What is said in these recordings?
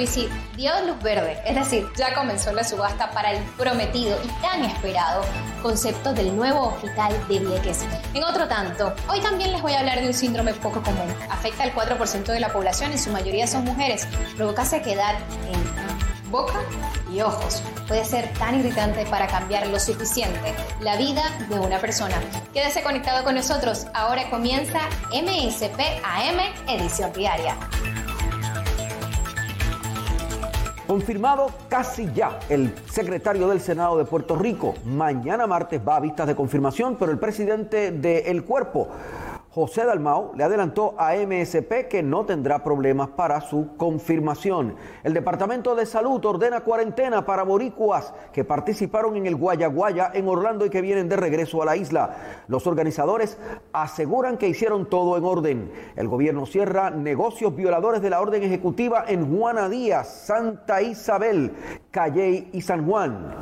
Pierluisi dio luz verde, es decir, ya comenzó la subasta para el prometido y tan esperado concepto del nuevo hospital de Vieques. En otro tanto, hoy también les voy a hablar de un síndrome poco común. Afecta al 4% de la población, en su mayoría son mujeres. Provoca sequedad en boca y ojos. Puede ser tan irritante para cambiar lo suficiente la vida de una persona. Quédese conectado con nosotros. Ahora comienza MSP AM Edición Diaria. Confirmado casi ya el secretario del Senado de Puerto Rico. Mañana martes va a vistas de confirmación, pero el presidente del cuerpo José Dalmao le adelantó a MSP que no tendrá problemas para su confirmación. El Departamento de Salud ordena cuarentena para boricuas que participaron en el Guayaguaya en Orlando y que vienen de regreso a la isla. Los organizadores aseguran que hicieron todo en orden. El gobierno cierra negocios violadores de la orden ejecutiva en Juana Díaz, Santa Isabel, Calley y San Juan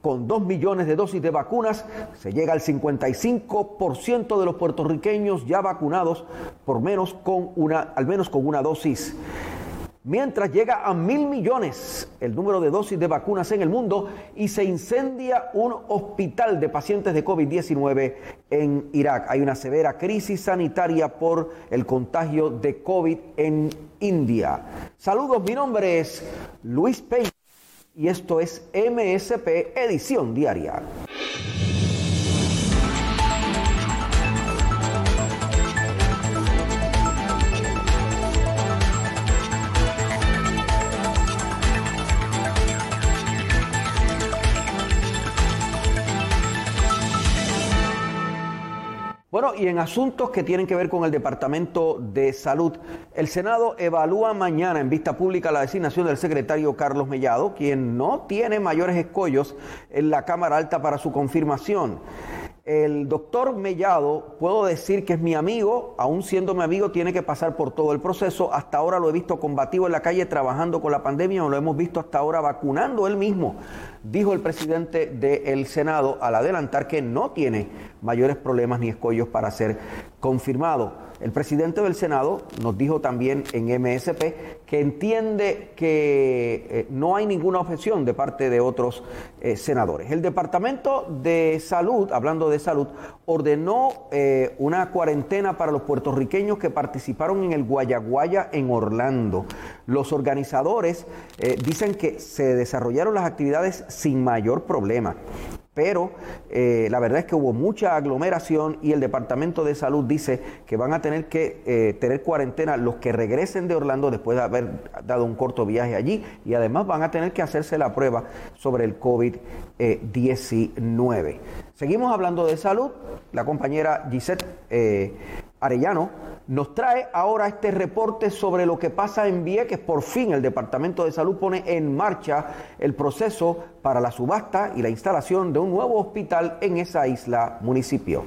con dos millones de dosis de vacunas, se llega al 55% de los puertorriqueños ya vacunados, por menos con una, al menos con una dosis. Mientras llega a mil millones el número de dosis de vacunas en el mundo y se incendia un hospital de pacientes de COVID-19 en Irak. Hay una severa crisis sanitaria por el contagio de COVID en India. Saludos, mi nombre es Luis Peña y esto es MSP Edición Diaria. Bueno, y en asuntos que tienen que ver con el Departamento de Salud, el Senado evalúa mañana en vista pública la designación del secretario Carlos Mellado, quien no tiene mayores escollos en la Cámara Alta para su confirmación. El doctor Mellado, puedo decir que es mi amigo, aún siendo mi amigo, tiene que pasar por todo el proceso. Hasta ahora lo he visto combativo en la calle trabajando con la pandemia, o lo hemos visto hasta ahora vacunando él mismo dijo el presidente del Senado al adelantar que no tiene mayores problemas ni escollos para ser confirmado. El presidente del Senado nos dijo también en MSP que entiende que eh, no hay ninguna objeción de parte de otros eh, senadores. El Departamento de Salud, hablando de salud, ordenó eh, una cuarentena para los puertorriqueños que participaron en el Guayaguaya en Orlando. Los organizadores dicen que se desarrollaron las actividades sin mayor problema pero eh, la verdad es que hubo mucha aglomeración y el Departamento de Salud dice que van a tener que eh, tener cuarentena los que regresen de Orlando después de haber dado un corto viaje allí y además van a tener que hacerse la prueba sobre el COVID-19. Seguimos hablando de salud. La compañera Gisette eh, Arellano nos trae ahora este reporte sobre lo que pasa en Vieques. Por fin el Departamento de Salud pone en marcha el proceso para la subasta y la instalación de un nuevo hospital en esa isla municipio.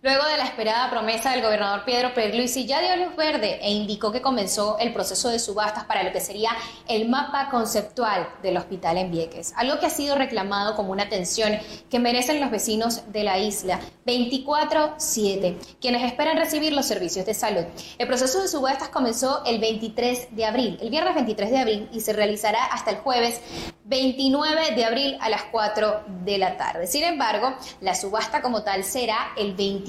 Luego de la esperada promesa del gobernador Pedro Pierluisi ya dio luz verde e indicó que comenzó el proceso de subastas para lo que sería el mapa conceptual del hospital en Vieques, algo que ha sido reclamado como una atención que merecen los vecinos de la isla 24/7, quienes esperan recibir los servicios de salud. El proceso de subastas comenzó el 23 de abril, el viernes 23 de abril y se realizará hasta el jueves 29 de abril a las 4 de la tarde. Sin embargo, la subasta como tal será el 21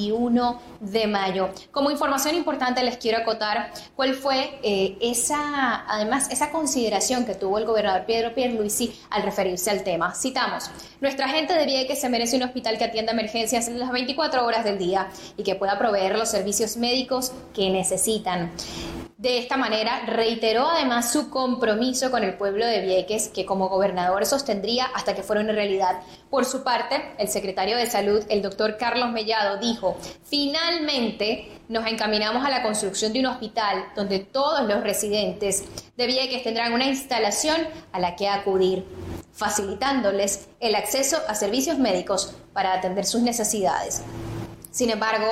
de mayo. Como información importante les quiero acotar cuál fue eh, esa, además, esa consideración que tuvo el gobernador Pedro Pierluisi al referirse al tema. Citamos, nuestra gente de que se merece un hospital que atienda emergencias en las 24 horas del día y que pueda proveer los servicios médicos que necesitan. De esta manera, reiteró además su compromiso con el pueblo de Vieques, que como gobernador sostendría hasta que fuera una realidad. Por su parte, el secretario de Salud, el doctor Carlos Mellado, dijo, finalmente nos encaminamos a la construcción de un hospital donde todos los residentes de Vieques tendrán una instalación a la que acudir, facilitándoles el acceso a servicios médicos para atender sus necesidades. Sin embargo,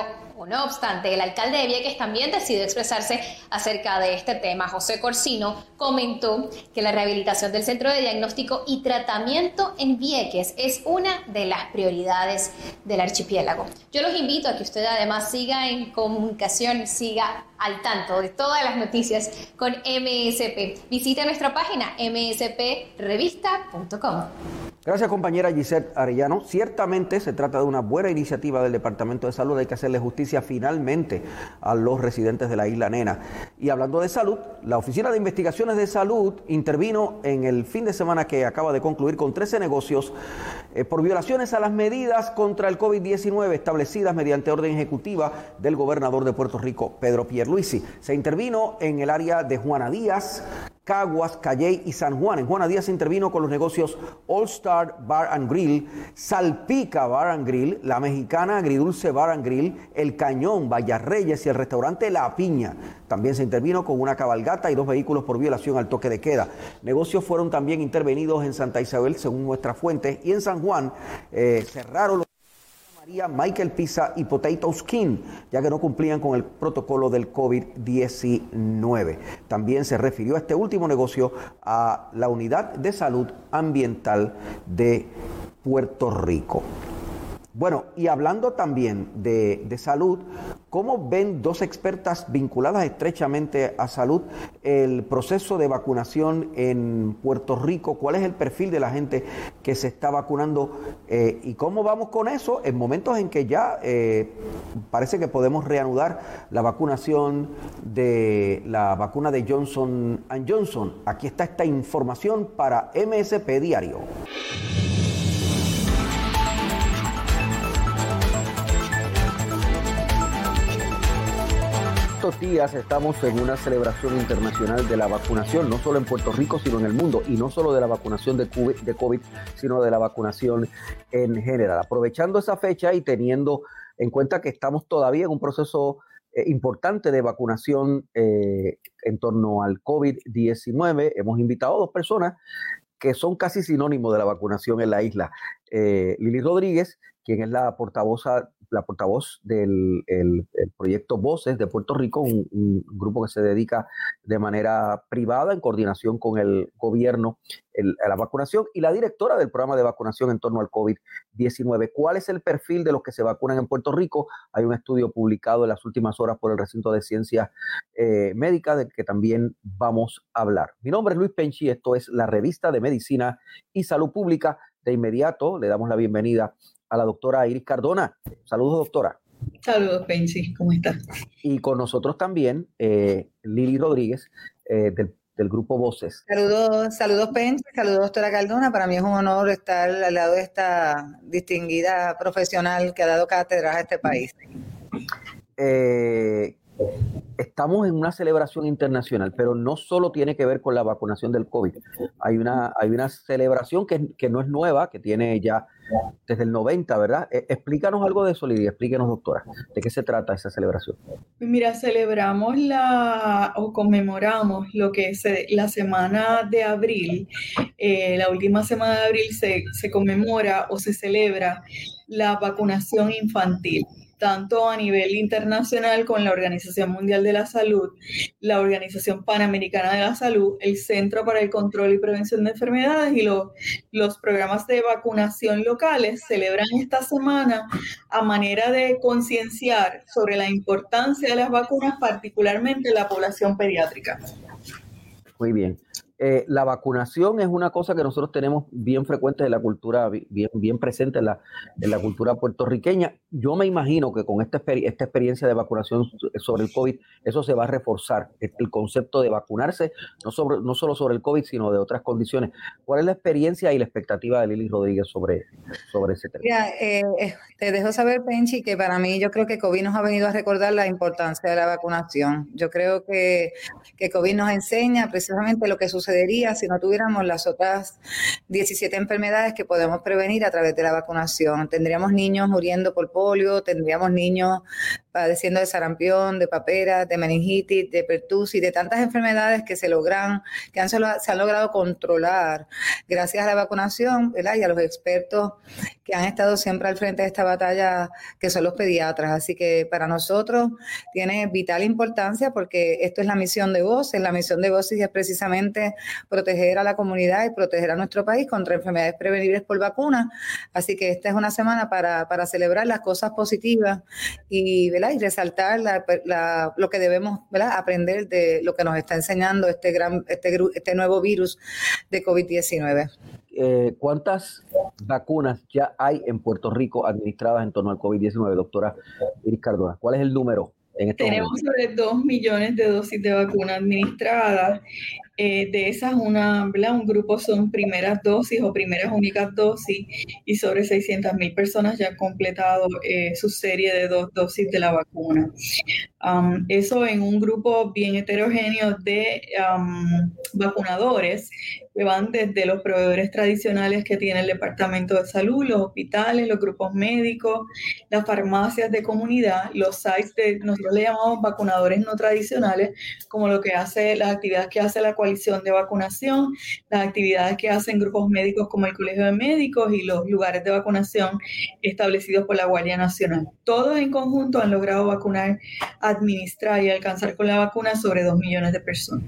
no obstante, el alcalde de Vieques también decidió expresarse acerca de este tema. José Corsino comentó que la rehabilitación del Centro de Diagnóstico y Tratamiento en Vieques es una de las prioridades del archipiélago. Yo los invito a que usted además siga en comunicación, siga al tanto de todas las noticias con MSP. Visite nuestra página msprevista.com. Gracias compañera Gisette Arellano. Ciertamente se trata de una buena iniciativa del Departamento de Salud. Hay que hacerle justicia finalmente a los residentes de la isla Nena. Y hablando de salud, la Oficina de Investigaciones de Salud intervino en el fin de semana que acaba de concluir con 13 negocios eh, por violaciones a las medidas contra el COVID-19 establecidas mediante orden ejecutiva del gobernador de Puerto Rico, Pedro Pierluisi. Se intervino en el área de Juana Díaz, Caguas, Calley y San Juan. En Juana Díaz intervino con los negocios All Star Bar and Grill, Salpica Bar and Grill, La Mexicana Agridulce Bar and Grill, El Cañón, Reyes y el restaurante La Piña. También se intervino con una cabalgata y dos vehículos por violación al toque de queda. Negocios fueron también intervenidos en Santa Isabel, según nuestras fuentes, y en San Juan eh, cerraron los Michael Pisa y Potato Skin, ya que no cumplían con el protocolo del COVID-19. También se refirió a este último negocio a la Unidad de Salud Ambiental de Puerto Rico. Bueno, y hablando también de, salud, ¿cómo ven dos expertas vinculadas estrechamente a salud el proceso de vacunación en Puerto Rico? ¿Cuál es el perfil de la gente que se está vacunando? Eh, ¿Y cómo vamos con eso en momentos en que ya eh, parece que podemos reanudar la vacunación de la vacuna de Johnson Johnson? Aquí está esta información para MSP Diario. Días estamos en una celebración internacional de la vacunación, no solo en Puerto Rico, sino en el mundo, y no solo de la vacunación de COVID, sino de la vacunación en general. Aprovechando esa fecha y teniendo en cuenta que estamos todavía en un proceso eh, importante de vacunación eh, en torno al COVID-19, hemos invitado a dos personas que son casi sinónimos de la vacunación en la isla. Eh, Lili Rodríguez, quien es la portavoz la portavoz del proyecto Voces de Puerto Rico, un, grupo que se dedica de manera privada en coordinación con el gobierno a la vacunación y la directora del programa de vacunación en torno al COVID-19. ¿Cuál es el perfil de los que se vacunan en Puerto Rico? Hay un estudio publicado en las últimas horas por el recinto de ciencias eh, médicas del que también vamos a hablar. Mi nombre es Luis Penchi, esto es la revista de Medicina y Salud Pública. De inmediato le damos la bienvenida a la doctora Iris Cardona. Saludos, doctora. Saludos, Pensi, ¿cómo estás? Y con nosotros también eh, Lili Rodríguez eh, del, grupo Voces. Saludos, saludos, Pensi, saludos, doctora Cardona. Para mí es un honor estar al lado de esta distinguida profesional que ha dado cátedra a este país. Eh, estamos en una celebración internacional, pero no solo tiene que ver con la vacunación del COVID. Hay una, hay una celebración que, que no es nueva, que tiene ya desde el 90, ¿verdad? E, explícanos algo de eso, Lidia, explíquenos, doctora, de qué se trata esa celebración. Pues mira, celebramos la o conmemoramos lo que es eh, la semana de abril. Eh, la última semana de abril se, se conmemora o se celebra la vacunación infantil tanto a nivel internacional con la Organización Mundial de la Salud, la Organización Panamericana de la Salud, el Centro para el Control y Prevención de Enfermedades y los, los programas de vacunación locales celebran esta semana a manera de concienciar sobre la importancia de las vacunas, particularmente en la población pediátrica. Muy bien. Eh, la vacunación es una cosa que nosotros tenemos bien frecuente en la cultura, bien, bien presente en la, en la cultura puertorriqueña. Yo me imagino que con esta, esta experiencia de vacunación sobre el COVID, eso se va a reforzar, el concepto de vacunarse, no, sobre, no solo sobre el COVID, sino de otras condiciones. ¿Cuál es la experiencia y la expectativa de Lili Rodríguez sobre, sobre ese tema? Eh, eh, te dejo saber, Penchi, que para mí yo creo que COVID nos ha venido a recordar la importancia de la vacunación. Yo creo que, que COVID nos enseña precisamente lo que sucede si no tuviéramos las otras 17 enfermedades que podemos prevenir a través de la vacunación. Tendríamos niños muriendo por polio, tendríamos niños padeciendo de sarampión, de papera, de meningitis, de pertusis, de tantas enfermedades que se logran, que han, se han logrado controlar gracias a la vacunación ¿verdad? y a los expertos que han estado siempre al frente de esta batalla, que son los pediatras. Así que para nosotros tiene vital importancia porque esto es la misión de voces. La misión de voces es precisamente proteger a la comunidad y proteger a nuestro país contra enfermedades prevenibles por vacuna. Así que esta es una semana para, para celebrar las cosas positivas y, ¿verdad? Y resaltar lo que debemos aprender de lo que nos está enseñando este, gran, este, este nuevo virus de COVID-19. Eh, ¿Cuántas vacunas ya hay en Puerto Rico administradas en torno al COVID-19, doctora Iris Cardona? ¿Cuál es el número? En este Tenemos sobre 2 millones de dosis de vacuna administradas. Eh, de esas, una, un grupo son primeras dosis o primeras únicas dosis y sobre 600 mil personas ya han completado eh, su serie de dos dosis de la vacuna. Um, eso en un grupo bien heterogéneo de um, vacunadores que van desde los proveedores tradicionales que tiene el Departamento de Salud, los hospitales, los grupos médicos, las farmacias de comunidad, los sites de, nosotros le llamamos vacunadores no tradicionales, como lo que hace, las actividades que hace la coalición de vacunación, las actividades que hacen grupos médicos como el Colegio de Médicos y los lugares de vacunación establecidos por la Guardia Nacional. Todos en conjunto han logrado vacunar, administrar y alcanzar con la vacuna sobre 2 millones de personas.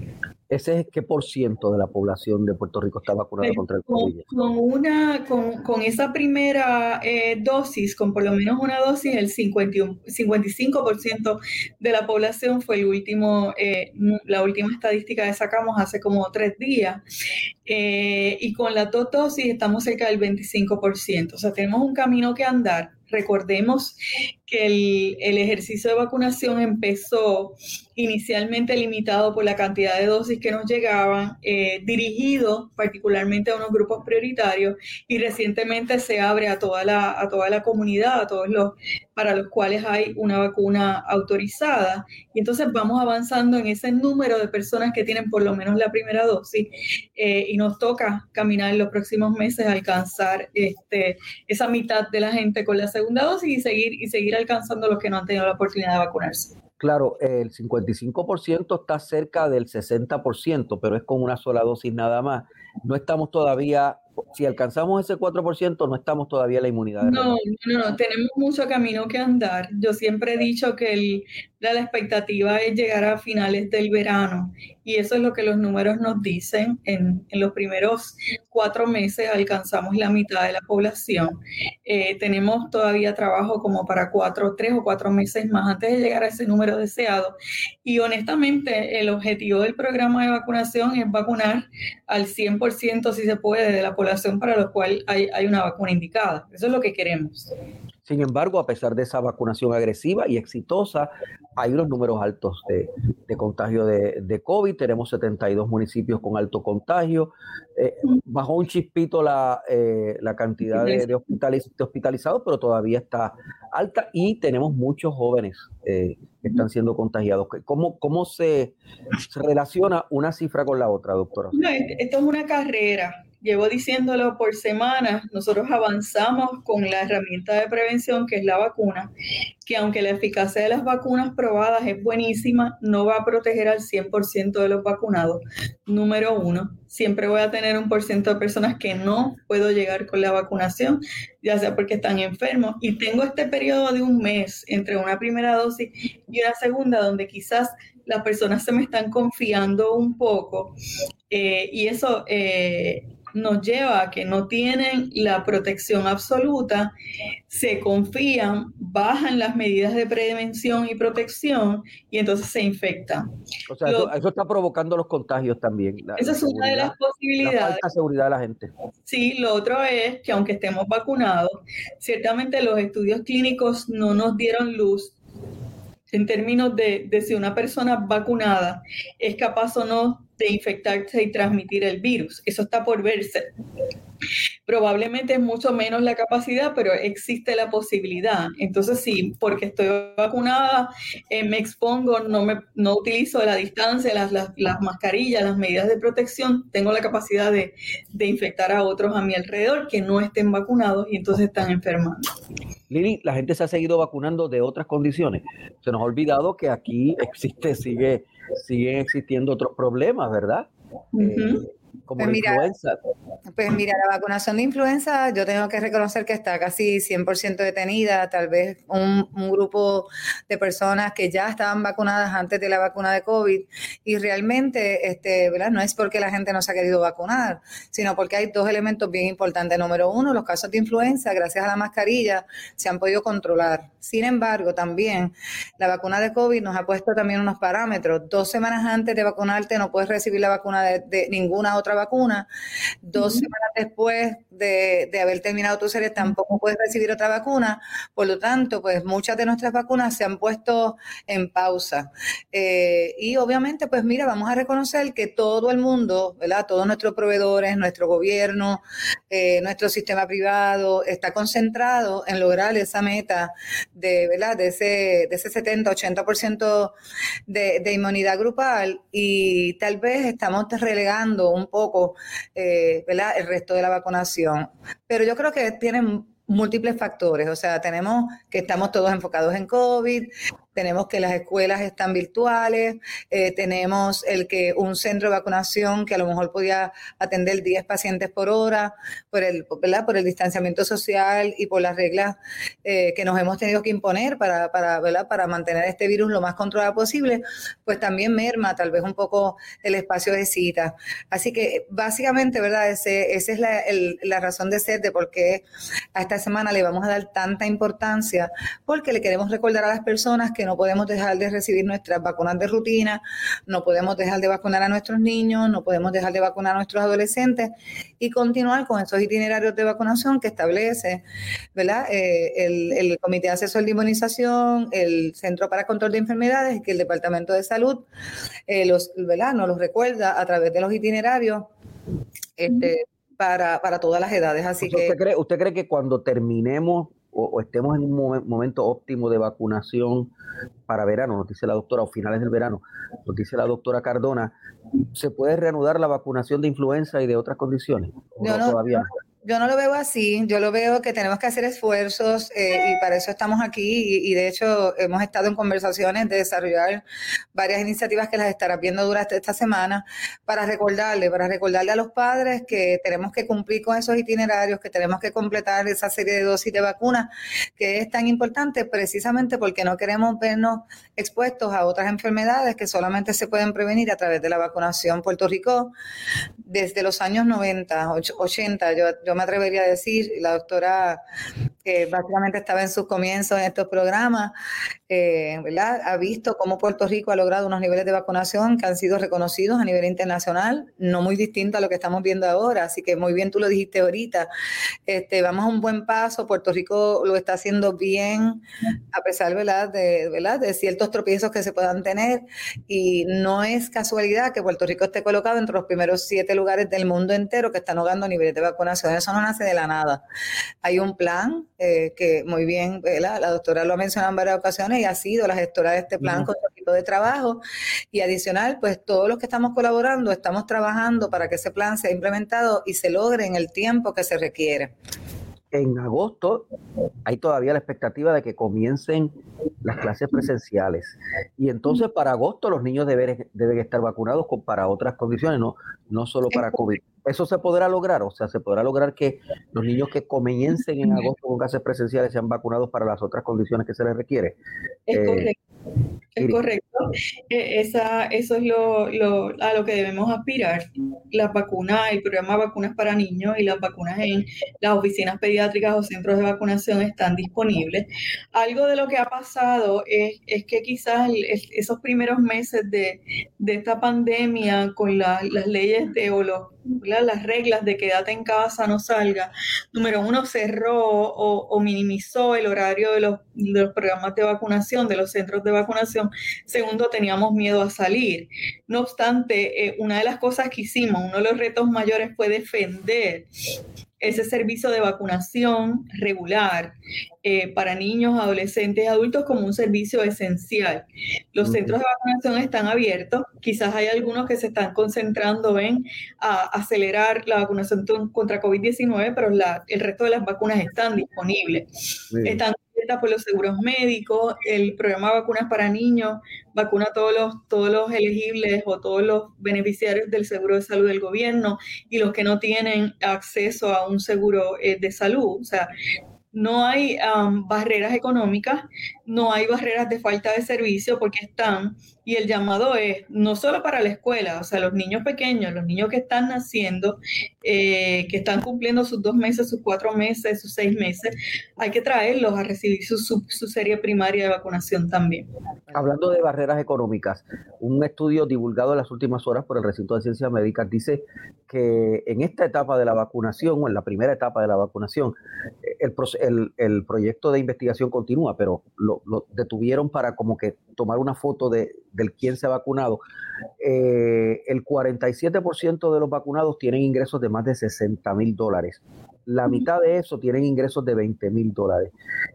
¿Ese es qué por ciento de la población de Puerto Rico está vacunada pues, contra el COVID? Con, una, con, esa primera eh, dosis, con por lo menos una dosis, el 51, 55% de la población fue el último, eh, la última estadística que sacamos hace como tres días. Eh, y con la dos dosis estamos cerca del 25%. O sea, tenemos un camino que andar Recordemos que el, ejercicio de vacunación empezó inicialmente limitado por la cantidad de dosis que nos llegaban, eh, dirigido particularmente a unos grupos prioritarios y recientemente se abre a toda la, a toda la comunidad, a todos los para los cuales hay una vacuna autorizada. Y entonces vamos avanzando en ese número de personas que tienen por lo menos la primera dosis eh, y nos toca caminar en los próximos meses a alcanzar este, esa mitad de la gente con la segunda dosis y seguir, y seguir alcanzando los que no han tenido la oportunidad de vacunarse. Claro, el 55% está cerca del 60%, pero es con una sola dosis nada más. No estamos todavía si alcanzamos ese 4%, no estamos todavía en la inmunidad. No, no, no, tenemos mucho camino que andar. Yo siempre he dicho que el, la, expectativa es llegar a finales del verano y eso es lo que los números nos dicen. En, en los primeros cuatro meses alcanzamos la mitad de la población. Eh, tenemos todavía trabajo como para cuatro, tres o cuatro meses más antes de llegar a ese número deseado. Y honestamente, el objetivo del programa de vacunación es vacunar al 100% si se puede de la población para lo cual hay, hay una vacuna indicada. Eso es lo que queremos. Sin embargo, a pesar de esa vacunación agresiva y exitosa, hay unos números altos de, contagio de, COVID. Tenemos 72 municipios con alto contagio. Eh, bajó un chispito la, eh, cantidad de, hospitalizados, pero todavía está alta y tenemos muchos jóvenes eh, que están siendo contagiados. ¿Cómo, cómo se, se relaciona una cifra con la otra, doctora? esto es una carrera llevo diciéndolo por semanas, nosotros avanzamos con la herramienta de prevención que es la vacuna, que aunque la eficacia de las vacunas probadas es buenísima, no va a proteger al 100% de los vacunados. Número uno, siempre voy a tener un por ciento de personas que no puedo llegar con la vacunación, ya sea porque están enfermos. Y tengo este periodo de un mes entre una primera dosis y una segunda, donde quizás las personas se me están confiando un poco. Eh, y eso eh, nos lleva a que no tienen la protección absoluta, se confían, bajan las medidas de prevención y protección y entonces se infectan. O sea, eso, está provocando los contagios también. esa es una de las posibilidades. La falta seguridad de la gente. Sí, lo otro es que aunque estemos vacunados, ciertamente los estudios clínicos no nos dieron luz en términos de, de si una persona vacunada es capaz o no de infectarse y transmitir el virus. Eso está por verse. Probablemente es mucho menos la capacidad, pero existe la posibilidad. Entonces, sí, porque estoy vacunada, eh, me expongo, no, me, no utilizo la distancia, las, las, mascarillas, las medidas de protección, tengo la capacidad de, de infectar a otros a mi alrededor que no estén vacunados y entonces están enfermando. Lili, la gente se ha seguido vacunando de otras condiciones. Se nos ha olvidado que aquí existe, sigue, siguen existiendo otros problemas, ¿verdad? Como pues mira, influenza. Pues mira, la vacunación de influenza, yo tengo que reconocer que está casi 100% detenida, tal vez un, grupo de personas que ya estaban vacunadas antes de la vacuna de COVID y realmente, este, ¿verdad? No es porque la gente no se ha querido vacunar, sino porque hay dos elementos bien importantes. Número uno, los casos de influenza, gracias a la mascarilla, se han podido controlar. Sin embargo, también la vacuna de COVID nos ha puesto también unos parámetros. Dos semanas antes de vacunarte no puedes recibir la vacuna de, de ninguna otra vacuna. Dos semanas después de, haber terminado tu serie tampoco puedes recibir otra vacuna. Por lo tanto, pues muchas de nuestras vacunas se han puesto en pausa. Eh, y obviamente, pues mira, vamos a reconocer que todo el mundo, ¿verdad? Todos nuestros proveedores, nuestro gobierno, eh, nuestro sistema privado está concentrado en lograr esa meta de, ¿verdad? De ese, de ese 70, 80% de, de inmunidad grupal y tal vez estamos relegando un poco eh, el resto de la vacunación. Pero yo creo que tienen múltiples factores, o sea, tenemos que estamos todos enfocados en COVID, tenemos que las escuelas están virtuales, eh, tenemos el que un centro de vacunación que a lo mejor podía atender 10 pacientes por hora, por el, por el distanciamiento social y por las reglas eh, que nos hemos tenido que imponer para, para, para mantener este virus lo más controlado posible, pues también merma tal vez un poco el espacio de cita. Así que básicamente, ¿verdad? Ese, esa es la, la razón de ser de por qué a esta semana le vamos a dar tanta importancia, porque le queremos recordar a las personas que no podemos dejar de recibir nuestras vacunas de rutina, no podemos dejar de vacunar a nuestros niños, no podemos dejar de vacunar a nuestros adolescentes y continuar con esos itinerarios de vacunación que establece ¿verdad? Eh, el, Comité Asesor de Inmunización, el Centro para Control de Enfermedades que el Departamento de Salud eh, los, ¿verdad? nos los recuerda a través de los itinerarios. Este, para, para, todas las edades. Así que, ¿usted cree, ¿Usted cree que cuando terminemos o, estemos en un momento óptimo de vacunación para verano, nos dice la doctora, o finales del verano, nos dice la doctora Cardona, ¿se puede reanudar la vacunación de influenza y de otras condiciones? no, todavía? Yo no lo veo así, yo lo veo que tenemos que hacer esfuerzos eh, y para eso estamos aquí y, de hecho hemos estado en conversaciones de desarrollar varias iniciativas que las estarás viendo durante esta semana para recordarle, para recordarle a los padres que tenemos que cumplir con esos itinerarios, que tenemos que completar esa serie de dosis de vacunas que es tan importante precisamente porque no queremos vernos expuestos a otras enfermedades que solamente se pueden prevenir a través de la vacunación. Puerto Rico desde los años 90, 80, yo yo me atrevería a decir, la doctora que básicamente estaba en sus comienzos en estos programas, eh, ¿verdad? Ha visto cómo Puerto Rico ha logrado unos niveles de vacunación que han sido reconocidos a nivel internacional, no muy distinto a lo que estamos viendo ahora, así que muy bien tú lo dijiste ahorita. Este, vamos a un buen paso, Puerto Rico lo está haciendo bien, a pesar ¿verdad? De, ¿verdad? de ciertos tropiezos que se puedan tener, y no es casualidad que Puerto Rico esté colocado entre los primeros siete lugares del mundo entero que están logrando niveles de vacunación. Eso no nace de la nada. Hay un plan eh, que muy bien, la doctora lo ha mencionado en varias ocasiones y ha sido la gestora de este plan con su equipo de trabajo. Y adicional, pues todos los que estamos colaborando estamos trabajando para que ese plan sea implementado y se logre en el tiempo que se requiere en agosto hay todavía la expectativa de que comiencen las clases presenciales. Y entonces para agosto los niños deben, deben estar vacunados con, para otras condiciones, no, no solo para COVID. ¿Eso se podrá lograr? O sea, ¿se podrá lograr que los niños que comiencen en agosto con clases presenciales sean vacunados para las otras condiciones que se les requiere? Es eh, correcto. Es correcto. E, esa, eso es lo, a lo que debemos aspirar. La vacuna, el programa de vacunas para niños y las vacunas en las oficinas pediátricas o centros de vacunación están disponibles. Algo de lo que ha pasado es, que quizás esos primeros meses de, esta pandemia con las leyes de o las reglas de quédate en casa, no salga, número uno, cerró o, minimizó el horario de los, programas de vacunación, de los centros de vacunación. Segundo, teníamos miedo a salir. No obstante, eh, una de las cosas que hicimos, uno de los retos mayores fue defender ese servicio de vacunación regular eh, para niños, adolescentes y adultos como un servicio esencial. Los centros de vacunación están abiertos, quizás hay algunos que se están concentrando en acelerar la vacunación contra COVID-19, pero el resto de las vacunas están disponibles. Están por los seguros médicos, el programa de vacunas para niños vacuna a todos los, todos los elegibles o todos los beneficiarios del seguro de salud del gobierno y los que no tienen acceso a un seguro eh, de salud. O sea, no hay barreras económicas, no hay barreras de falta de servicio porque están, y el llamado es no solo para la escuela, o sea, los niños pequeños, los niños que están naciendo, eh, que están cumpliendo sus dos meses, sus cuatro meses, sus seis meses, hay que traerlos a recibir su, serie primaria de vacunación también. Hablando de barreras económicas, un estudio divulgado en las últimas horas por el Recinto de Ciencias Médicas dice que en esta etapa de la vacunación, o en la primera etapa de la vacunación, el, el, el proyecto de investigación continúa, pero lo, detuvieron para como que tomar una foto de, del quién se ha vacunado. Eh, el 47% de los vacunados tienen ingresos de más de 60 mil dólares. La mitad de eso tienen ingresos de 20 mil dólares.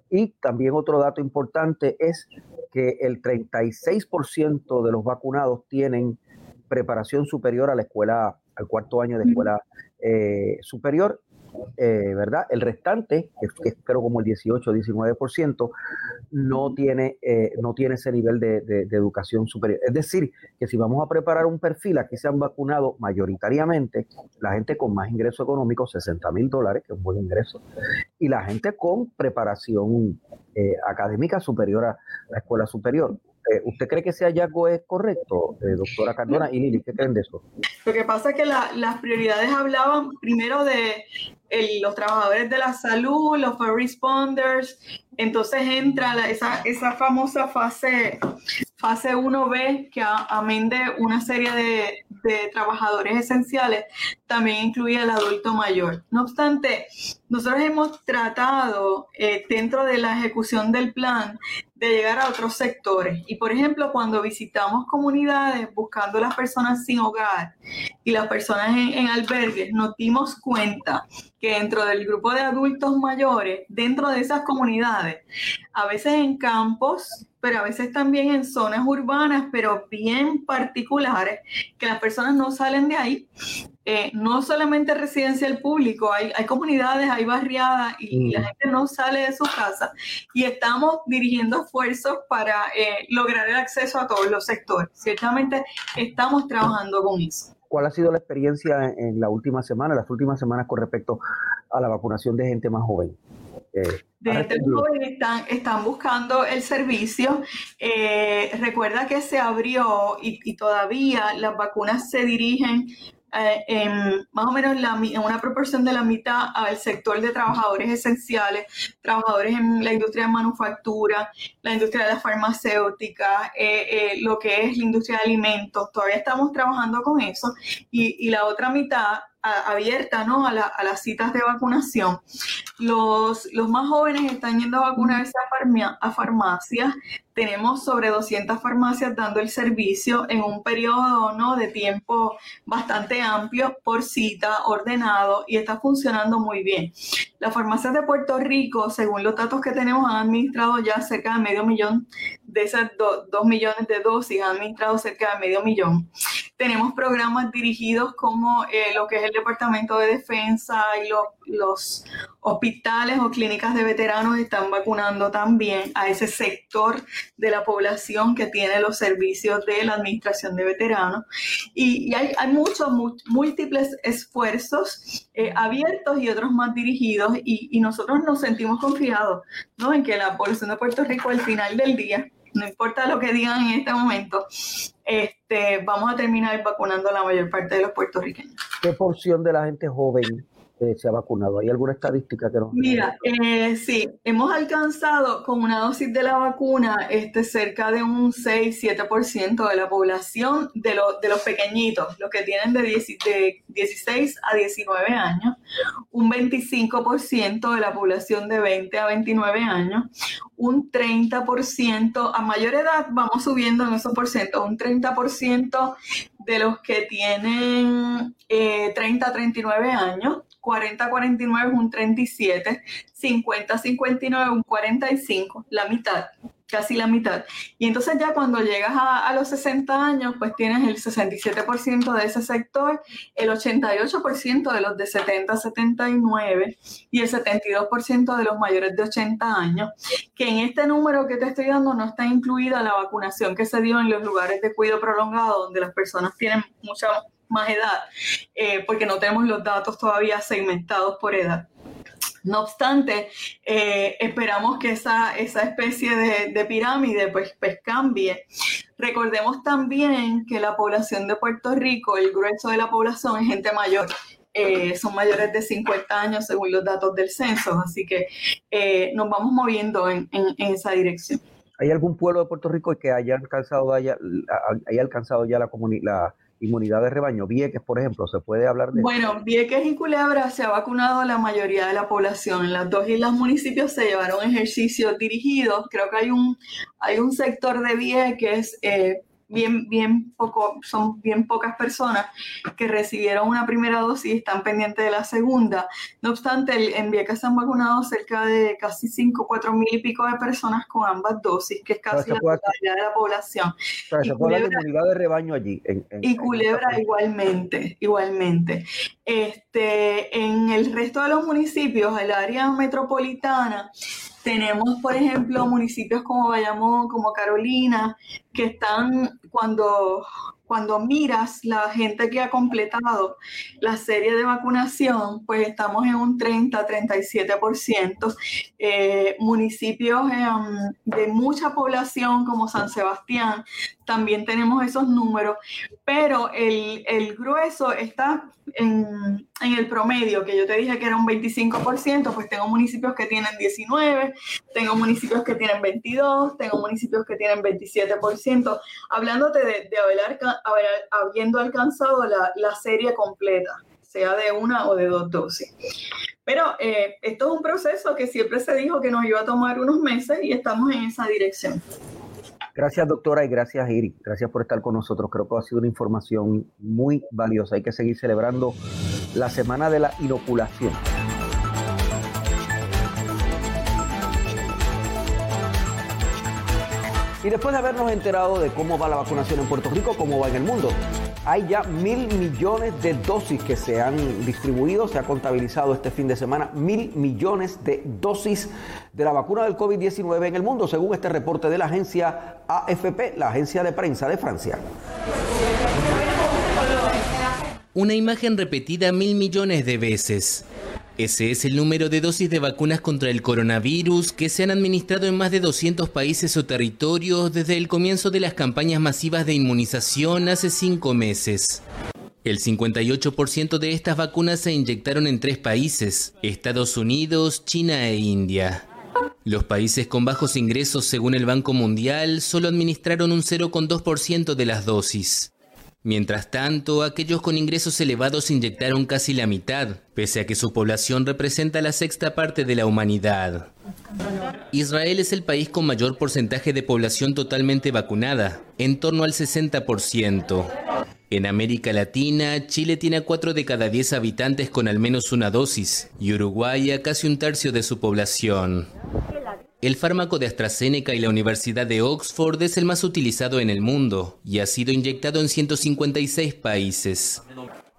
Y también otro dato importante es que el 36% de los vacunados tienen preparación superior a la escuela, al cuarto año de escuela eh, superior eh, ¿verdad? El restante, que es creo como el 18 o 19%, no tiene, eh, no tiene ese nivel de, educación superior. Es decir, que si vamos a preparar un perfil, aquí se han vacunado mayoritariamente la gente con más ingreso económico, 60 mil dólares, que es un buen ingreso, y la gente con preparación eh, académica superior a la escuela superior. Eh, ¿Usted cree que ese hallazgo es correcto, eh, doctora Cardona y Lili? ¿Qué creen de eso? Lo que pasa es que las prioridades hablaban primero de los trabajadores de la salud, los first responders, entonces entra esa, esa famosa fase, fase 1B que amén de una serie de, trabajadores esenciales, también incluye al adulto mayor. No obstante, nosotros hemos tratado eh, dentro de la ejecución del plan de llegar a otros sectores. Y por ejemplo, cuando visitamos comunidades buscando las personas sin hogar y las personas en, en albergues, nos dimos cuenta que dentro del grupo de adultos mayores, dentro de esas comunidades, a veces en campos, pero a veces también en zonas urbanas, pero bien particulares, que las personas no salen de ahí. Eh, no solamente residencial público, hay, hay comunidades, hay barriadas y, la mm. gente no sale de su casa y estamos dirigiendo esfuerzos para eh, lograr el acceso a todos los sectores. Ciertamente estamos trabajando con eso. ¿Cuál ha sido la experiencia en, la última semana, las últimas semanas con respecto a la vacunación de gente más joven? Eh, de gente joven están, están buscando el servicio. Eh, recuerda que se abrió y, y, todavía las vacunas se dirigen eh, en más o menos la, en una proporción de la mitad al sector de trabajadores esenciales, trabajadores en la industria de manufactura, la industria de la farmacéutica, eh, eh, lo que es la industria de alimentos. Todavía estamos trabajando con eso. Y la otra mitad abierta ¿no? a, las citas de vacunación. Los, más jóvenes están yendo a vacunarse a, a farmacias. Tenemos sobre 200 farmacias dando el servicio en un periodo ¿no? de tiempo bastante amplio por cita, ordenado y está funcionando muy bien. Las farmacias de Puerto Rico, según los datos que tenemos, han administrado ya cerca de medio millón de esas dos millones de dosis, han administrado cerca de medio millón. Tenemos programas dirigidos como eh, lo que es el Departamento de Defensa y los hospitales o clínicas de veteranos están vacunando también a ese sector de la población que tiene los servicios de la Administración de Veteranos. Y, hay, muchos, múltiples esfuerzos eh, abiertos y otros más dirigidos y, y, nosotros nos sentimos confiados ¿no? en que la población de Puerto Rico al final del día no importa lo que digan en este momento, este, vamos a terminar vacunando a la mayor parte de los puertorriqueños. ¿Qué porción de la gente joven eh, se ha vacunado? ¿Hay alguna estadística que nos... Mira, eh, sí, hemos alcanzado con una dosis de la vacuna este, cerca de un 6-7% de la población de, de los pequeñitos, los que tienen de, de 16 a 19 años, un 25% de la población de 20 a 29 años, un 30%, a mayor edad vamos subiendo en esos porcentos, un 30% de los que tienen 30 a 39 años, 40-49 es un 37, 50-59 un 45, la mitad casi la mitad. Y entonces ya cuando llegas a, los 60 años, pues tienes el 67% de ese sector, el 88% de los de 70 a 79 y el 72% de los mayores de 80 años, que en este número que te estoy dando no está incluida la vacunación que se dio en los lugares de cuidado prolongado, donde las personas tienen mucha más edad, eh, porque no tenemos los datos todavía segmentados por edad. No obstante, eh, esperamos que esa, esa especie de, pirámide pues, pues, cambie. Recordemos también que la población de Puerto Rico, el grueso de la población es gente mayor. Eh, son mayores de 50 años según los datos del censo, así que eh, nos vamos moviendo en, esa dirección. ¿Hay algún pueblo de Puerto Rico que haya alcanzado, haya, haya alcanzado ya la, comunidad? Inmunidad de rebaño. Vieques, por ejemplo, ¿se puede hablar de Bueno, Vieques y Culebra se ha vacunado la mayoría de la población. En las dos islas municipios se llevaron ejercicios dirigidos. Creo que hay un, hay un sector de Vieques eh, bien, bien poco, son bien pocas personas que recibieron una primera dosis y están pendientes de la segunda. No obstante, en Vieques se han vacunado cerca de casi 5, 4 mil y pico de personas con ambas dosis, que es casi la totalidad de la población. y Culebra, de rebaño allí. y Culebra igualmente, igualmente. Este, en el resto de los municipios, el área metropolitana, tenemos, por ejemplo, municipios como Bayamón, como Carolina, que están cuando cuando miras la gente que ha completado la serie de vacunación, pues estamos en un 30-37%. Eh, municipios em, de mucha población como San Sebastián, también tenemos esos números, pero el, grueso está en, el promedio, que yo te dije que era un 25%, pues tengo municipios que tienen 19, tengo municipios que tienen 22, tengo municipios que tienen 27%, hablándote de, de haber, habiendo alcanzado la, serie completa, sea de una o de dos dosis. Pero eh, esto es un proceso que siempre se dijo que nos iba a tomar unos meses y estamos en esa dirección. Gracias, doctora, y gracias, Iri. Gracias por estar con nosotros. Creo que ha sido una información muy valiosa. Hay que seguir celebrando la semana de la inoculación. Y después de habernos enterado de cómo va la vacunación en Puerto Rico, cómo va en el mundo, hay ya mil millones de dosis que se han distribuido, se ha contabilizado este fin de semana, mil millones de dosis de la vacuna del COVID-19 en el mundo, según este reporte de la agencia AFP, la agencia de prensa de Francia. Una imagen repetida mil millones de veces. Ese es el número de dosis de vacunas contra el coronavirus que se han administrado en más de 200 países o territorios desde el comienzo de las campañas masivas de inmunización hace cinco meses. El 58% de estas vacunas se inyectaron en tres países, Estados Unidos, China e India. Los países con bajos ingresos, según el Banco Mundial, solo administraron un 0,2% de las dosis. Mientras tanto, aquellos con ingresos elevados inyectaron casi la mitad, pese a que su población representa la sexta parte de la humanidad. Israel es el país con mayor porcentaje de población totalmente vacunada, en torno al 60%. En América Latina, Chile tiene a 4 de cada 10 habitantes con al menos una dosis y Uruguay a casi un tercio de su población. El fármaco de AstraZeneca y la Universidad de Oxford es el más utilizado en el mundo y ha sido inyectado en 156 países.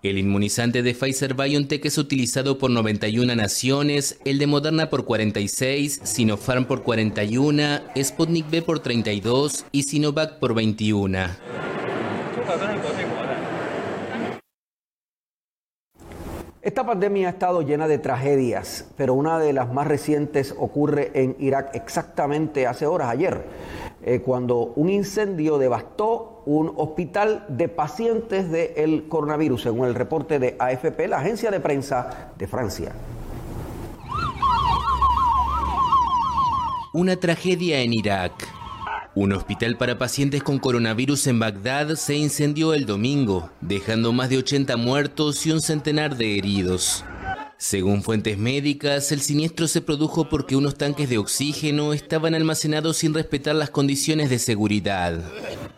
El inmunizante de Pfizer BioNTech es utilizado por 91 naciones, el de Moderna por 46, Sinopharm por 41, Sputnik V por 32 y Sinovac por 21. Esta pandemia ha estado llena de tragedias, pero una de las más recientes ocurre en Irak exactamente hace horas, ayer, eh, cuando un incendio devastó un hospital de pacientes del coronavirus, según el reporte de AFP, la agencia de prensa de Francia. Una tragedia en Irak. Un hospital para pacientes con coronavirus en Bagdad se incendió el domingo, dejando más de 80 muertos y un centenar de heridos. Según fuentes médicas, el siniestro se produjo porque unos tanques de oxígeno estaban almacenados sin respetar las condiciones de seguridad.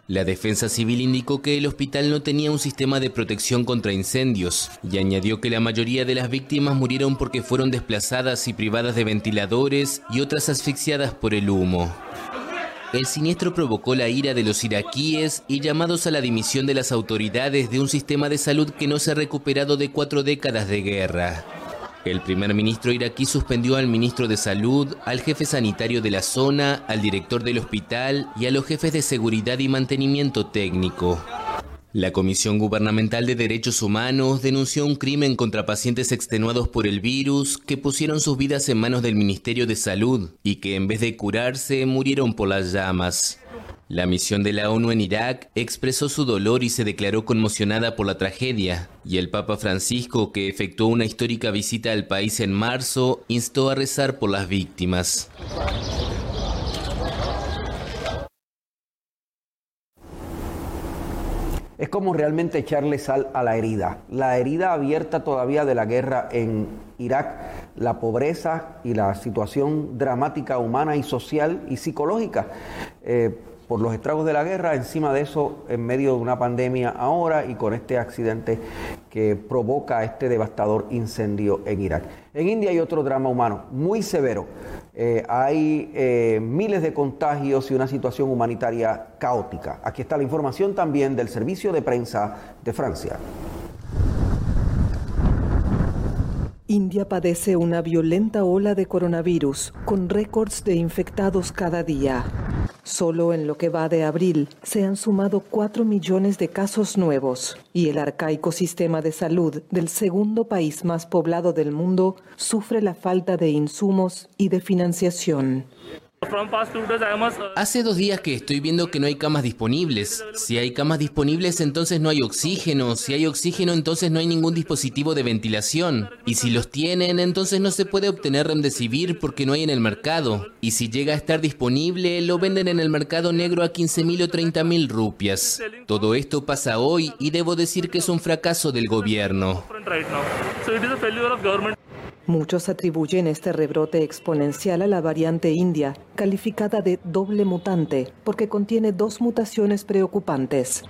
La defensa civil indicó que el hospital no tenía un sistema de protección contra incendios y añadió que la mayoría de las víctimas murieron porque fueron desplazadas y privadas de ventiladores y otras asfixiadas por el humo. El siniestro provocó la ira de los iraquíes y llamados a la dimisión de las autoridades de un sistema de salud que no se ha recuperado de cuatro décadas de guerra. El primer ministro iraquí suspendió al ministro de Salud, al jefe sanitario de la zona, al director del hospital y a los jefes de seguridad y mantenimiento técnico. La Comisión Gubernamental de Derechos Humanos denunció un crimen contra pacientes extenuados por el virus que pusieron sus vidas en manos del Ministerio de Salud y que en vez de curarse murieron por las llamas. La misión de la ONU en Irak expresó su dolor y se declaró conmocionada por la tragedia, y el Papa Francisco, que efectuó una histórica visita al país en marzo, instó a rezar por las víctimas. Es como realmente echarle sal a la herida. La herida abierta todavía de la guerra en Irak, la pobreza y la situación dramática humana y social y psicológica. Eh, por los estragos de la guerra, encima de eso, en medio de una pandemia ahora y con este accidente que provoca este devastador incendio en Irak. En India hay otro drama humano muy severo. Eh, hay eh, miles de contagios y una situación humanitaria caótica. Aquí está la información también del servicio de prensa de Francia. India padece una violenta ola de coronavirus, con récords de infectados cada día. Solo en lo que va de abril se han sumado 4 millones de casos nuevos y el arcaico sistema de salud del segundo país más poblado del mundo sufre la falta de insumos y de financiación. Hace dos días que estoy viendo que no hay camas disponibles. Si hay camas disponibles, entonces no hay oxígeno. Si hay oxígeno, entonces no hay ningún dispositivo de ventilación. Y si los tienen, entonces no se puede obtener Remdesivir porque no hay en el mercado. Y si llega a estar disponible, lo venden en el mercado negro a 15.000 o 30.000 rupias. Todo esto pasa hoy y debo decir que es un fracaso del gobierno. Muchos atribuyen este rebrote exponencial a la variante india, calificada de doble mutante, porque contiene dos mutaciones preocupantes.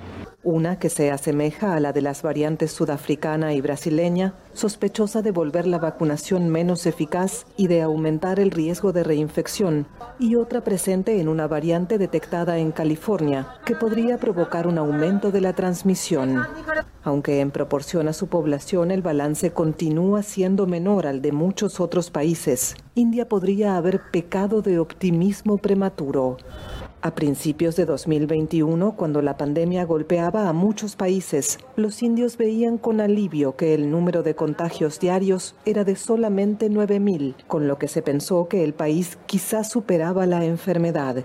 Una que se asemeja a la de las variantes sudafricana y brasileña, sospechosa de volver la vacunación menos eficaz y de aumentar el riesgo de reinfección, y otra presente en una variante detectada en California, que podría provocar un aumento de la transmisión. Aunque en proporción a su población el balance continúa siendo menor al de muchos otros países, India podría haber pecado de optimismo prematuro. A principios de 2021, cuando la pandemia golpeaba a muchos países, los indios veían con alivio que el número de contagios diarios era de solamente 9.000, con lo que se pensó que el país quizás superaba la enfermedad.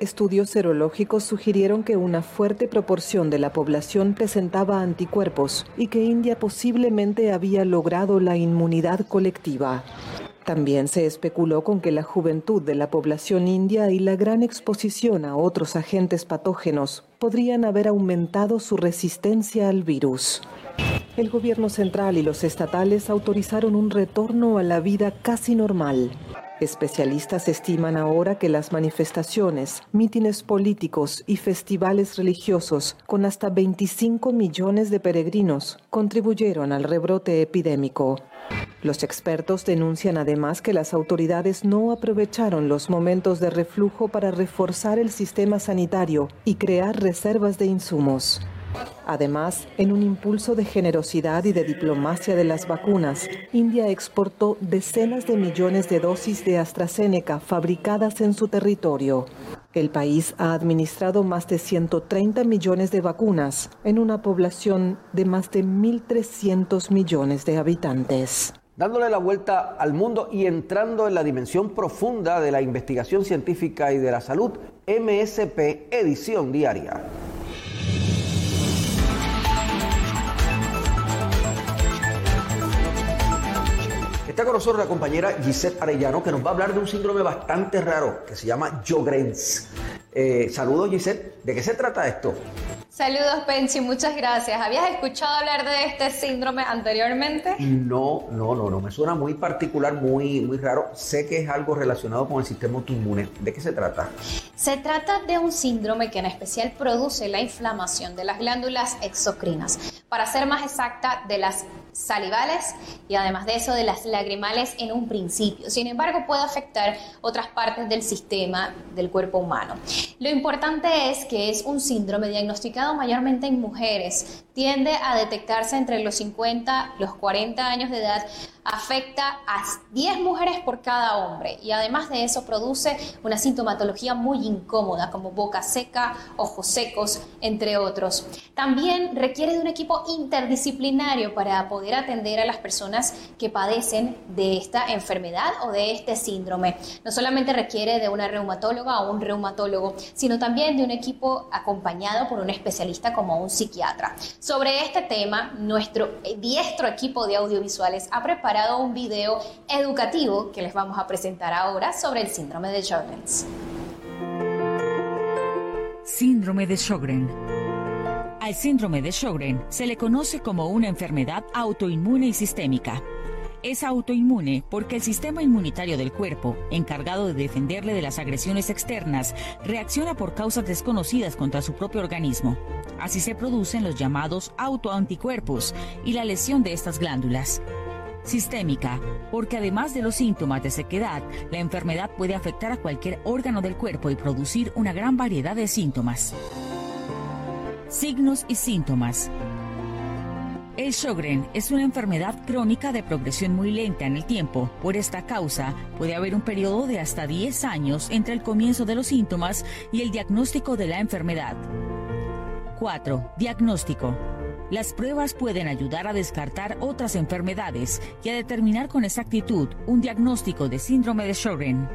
Estudios serológicos sugirieron que una fuerte proporción de la población presentaba anticuerpos y que India posiblemente había logrado la inmunidad colectiva. También se especuló con que la juventud de la población india y la gran exposición a otros agentes patógenos podrían haber aumentado su resistencia al virus. El gobierno central y los estatales autorizaron un retorno a la vida casi normal. Especialistas estiman ahora que las manifestaciones, mítines políticos y festivales religiosos con hasta 25 millones de peregrinos contribuyeron al rebrote epidémico. Los expertos denuncian además que las autoridades no aprovecharon los momentos de reflujo para reforzar el sistema sanitario y crear reservas de insumos. Además, en un impulso de generosidad y de diplomacia de las vacunas, India exportó decenas de millones de dosis de AstraZeneca fabricadas en su territorio. El país ha administrado más de 130 millones de vacunas en una población de más de 1.300 millones de habitantes dándole la vuelta al mundo y entrando en la dimensión profunda de la investigación científica y de la salud, MSP Edición Diaria. Está con nosotros la compañera Gisette Arellano, que nos va a hablar de un síndrome bastante raro que se llama Jogren's. Eh, saludos, Gisette. ¿De qué se trata esto? Saludos, Penchi, muchas gracias. ¿Habías escuchado hablar de este síndrome anteriormente? No, no, no, no. Me suena muy particular, muy, muy raro. Sé que es algo relacionado con el sistema autoinmune. ¿De qué se trata? Se trata de un síndrome que en especial produce la inflamación de las glándulas exocrinas. Para ser más exacta, de las salivales y además de eso de las lagrimales en un principio. Sin embargo, puede afectar otras partes del sistema del cuerpo humano. Lo importante es que es un síndrome diagnosticado mayormente en mujeres. Tiende a detectarse entre los 50 y los 40 años de edad afecta a 10 mujeres por cada hombre y además de eso produce una sintomatología muy incómoda como boca seca, ojos secos, entre otros. También requiere de un equipo interdisciplinario para poder atender a las personas que padecen de esta enfermedad o de este síndrome. No solamente requiere de una reumatóloga o un reumatólogo, sino también de un equipo acompañado por un especialista como un psiquiatra. Sobre este tema, nuestro diestro equipo de audiovisuales ha preparado un video educativo que les vamos a presentar ahora sobre el síndrome de Sjögren's. Síndrome de Sjögren. Al síndrome de Sjögren se le conoce como una enfermedad autoinmune y sistémica. Es autoinmune porque el sistema inmunitario del cuerpo, encargado de defenderle de las agresiones externas, reacciona por causas desconocidas contra su propio organismo. Así se producen los llamados autoanticuerpos y la lesión de estas glándulas sistémica, porque además de los síntomas de sequedad, la enfermedad puede afectar a cualquier órgano del cuerpo y producir una gran variedad de síntomas. Signos y síntomas. El Sjogren es una enfermedad crónica de progresión muy lenta en el tiempo. Por esta causa, puede haber un periodo de hasta 10 años entre el comienzo de los síntomas y el diagnóstico de la enfermedad. 4. Diagnóstico. Las pruebas pueden ayudar a descartar otras enfermedades y a determinar con exactitud un diagnóstico de síndrome de Sjögren.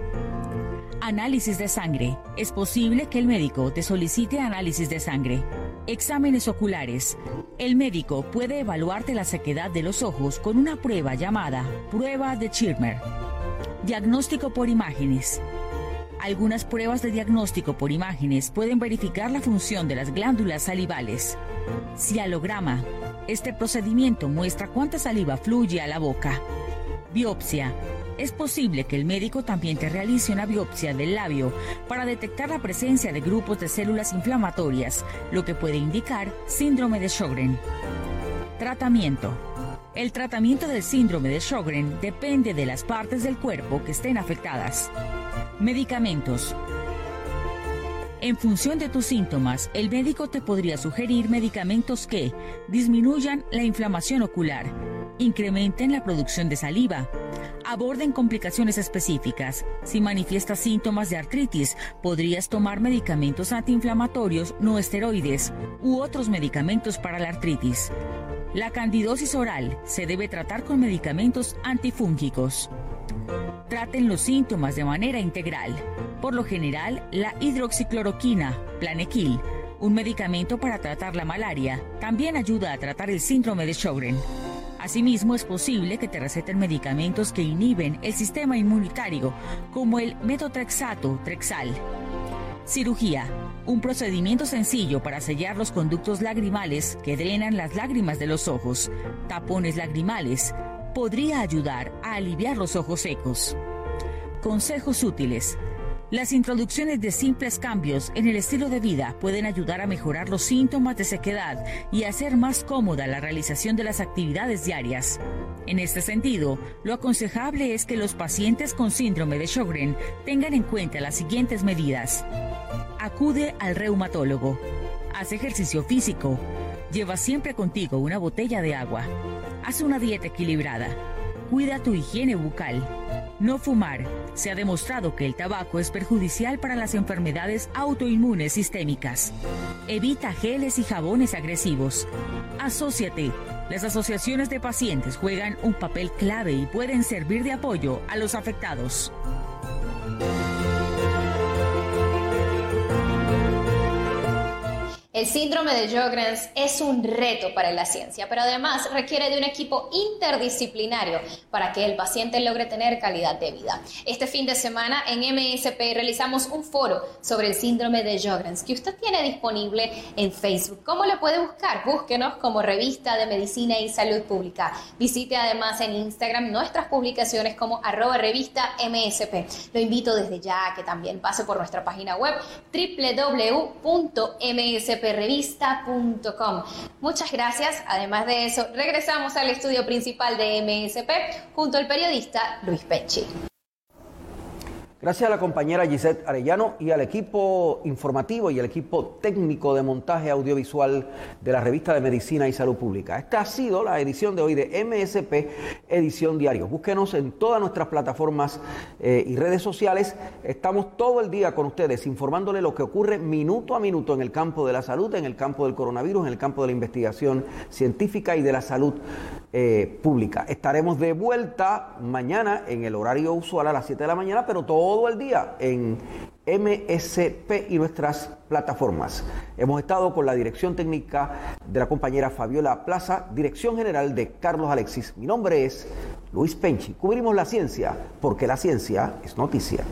Análisis de sangre. Es posible que el médico te solicite análisis de sangre. Exámenes oculares. El médico puede evaluarte la sequedad de los ojos con una prueba llamada prueba de Schirmer. Diagnóstico por imágenes. Algunas pruebas de diagnóstico por imágenes pueden verificar la función de las glándulas salivales. Cialograma. Este procedimiento muestra cuánta saliva fluye a la boca. Biopsia. Es posible que el médico también te realice una biopsia del labio para detectar la presencia de grupos de células inflamatorias, lo que puede indicar síndrome de Sjögren. Tratamiento. El tratamiento del síndrome de Sjögren depende de las partes del cuerpo que estén afectadas. Medicamentos. En función de tus síntomas, el médico te podría sugerir medicamentos que disminuyan la inflamación ocular, incrementen la producción de saliva, aborden complicaciones específicas. Si manifiestas síntomas de artritis, podrías tomar medicamentos antiinflamatorios no esteroides u otros medicamentos para la artritis. La candidosis oral se debe tratar con medicamentos antifúngicos. Traten los síntomas de manera integral. Por lo general, la hidroxicloroquina, Planequil, un medicamento para tratar la malaria, también ayuda a tratar el síndrome de Sjögren. Asimismo, es posible que te receten medicamentos que inhiben el sistema inmunitario, como el metotrexato, Trexal. Cirugía, un procedimiento sencillo para sellar los conductos lagrimales que drenan las lágrimas de los ojos, tapones lagrimales, podría ayudar a aliviar los ojos secos. Consejos útiles. Las introducciones de simples cambios en el estilo de vida pueden ayudar a mejorar los síntomas de sequedad y hacer más cómoda la realización de las actividades diarias. En este sentido, lo aconsejable es que los pacientes con síndrome de Sjögren tengan en cuenta las siguientes medidas. Acude al reumatólogo. Haz ejercicio físico. Lleva siempre contigo una botella de agua. Haz una dieta equilibrada. Cuida tu higiene bucal. No fumar. Se ha demostrado que el tabaco es perjudicial para las enfermedades autoinmunes sistémicas. Evita geles y jabones agresivos. Asociate. Las asociaciones de pacientes juegan un papel clave y pueden servir de apoyo a los afectados. El síndrome de Sjögren's es un reto para la ciencia, pero además requiere de un equipo interdisciplinario para que el paciente logre tener calidad de vida. Este fin de semana en MSP realizamos un foro sobre el síndrome de Sjögren's que usted tiene disponible en Facebook. ¿Cómo lo puede buscar? Búsquenos como revista de medicina y salud pública. Visite además en Instagram nuestras publicaciones como arroba revista MSP. Lo invito desde ya a que también pase por nuestra página web www.msprevista.com. Muchas gracias. Además de eso, regresamos al estudio principal de MSP junto al periodista Luis Pecci. Gracias a la compañera Gisette Arellano y al equipo informativo y al equipo técnico de montaje audiovisual de la revista de Medicina y Salud Pública. Esta ha sido la edición de hoy de MSP Edición Diario. Búsquenos en todas nuestras plataformas eh, y redes sociales. Estamos todo el día con ustedes informándole lo que ocurre minuto a minuto en el campo de la salud, en el campo del coronavirus, en el campo de la investigación científica y de la salud eh, pública. Estaremos de vuelta mañana en el horario usual a las 7 de la mañana, pero todo el día en MSP y nuestras plataformas. Hemos estado con la dirección técnica de la compañera Fabiola Plaza, dirección general de Carlos Alexis. Mi nombre es Luis Penchi. Cubrimos la ciencia porque la ciencia es noticia.